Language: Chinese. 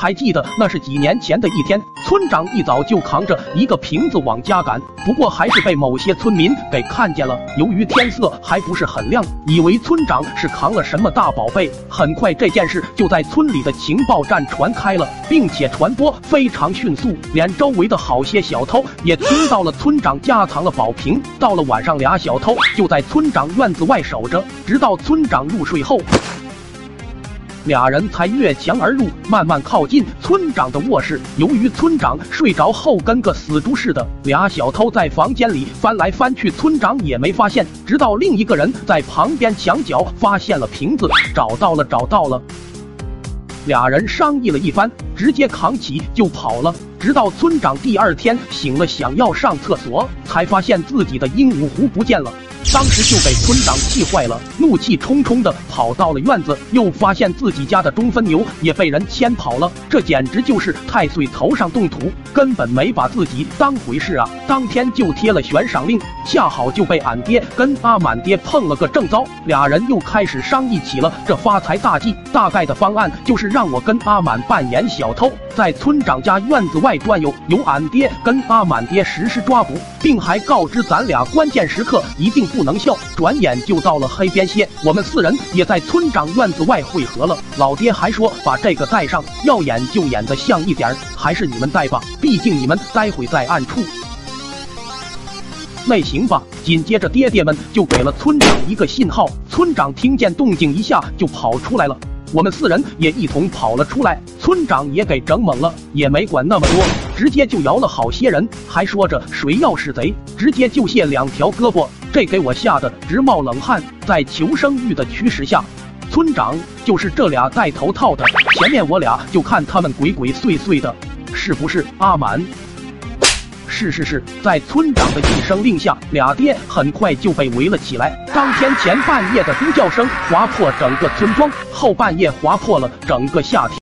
还记得那是几年前的一天，村长一早就扛着一个瓶子往家赶，不过还是被某些村民给看见了。由于天色还不是很亮，以为村长是扛了什么大宝贝。很快这件事就在村里的情报站传开了，并且传播非常迅速，连周围的好些小偷也听到了村长家藏了宝瓶。到了晚上，俩小偷就在村长院子外守着，直到村长入睡后。俩人才越墙而入，慢慢靠近村长的卧室。由于村长睡着后跟个死猪似的，俩小偷在房间里翻来翻去，村长也没发现。直到另一个人在旁边墙角发现了瓶子，找到了，找到了。俩人商议了一番，直接扛起就跑了。直到村长第二天醒了，想要上厕所，才发现自己的鹦鹉壶不见了。当时就被村长气坏了，怒气冲冲的跑到了院子，又发现自己家的中分牛也被人牵跑了，这简直就是太岁头上动土，根本没把自己当回事啊！当天就贴了悬赏令，恰好就被俺爹跟阿满爹碰了个正着，俩人又开始商议起了这发财大计。大概的方案就是让我跟阿满扮演小偷，在村长家院子外转悠，由俺爹跟阿满爹实施抓捕，并还告知咱俩关键时刻一定。不能笑，转眼就到了黑边县。我们四人也在村长院子外汇合了。老爹还说把这个带上，要演就演的像一点，还是你们带吧，毕竟你们待会在暗处。那行吧。紧接着爹爹们就给了村长一个信号，村长听见动静一下就跑出来了。我们四人也一同跑了出来，村长也给整懵了，也没管那么多，直接就摇了好些人，还说着谁要是贼，直接就卸两条胳膊。这给我吓得直冒冷汗，在求生欲的驱使下，村长就是这俩戴头套的。前面我俩就看他们鬼鬼祟祟的，是不是阿满？是是是，在村长的一声令下，俩爹很快就被围了起来。当天前半夜的猪叫声划破整个村庄，后半夜划破了整个夏天。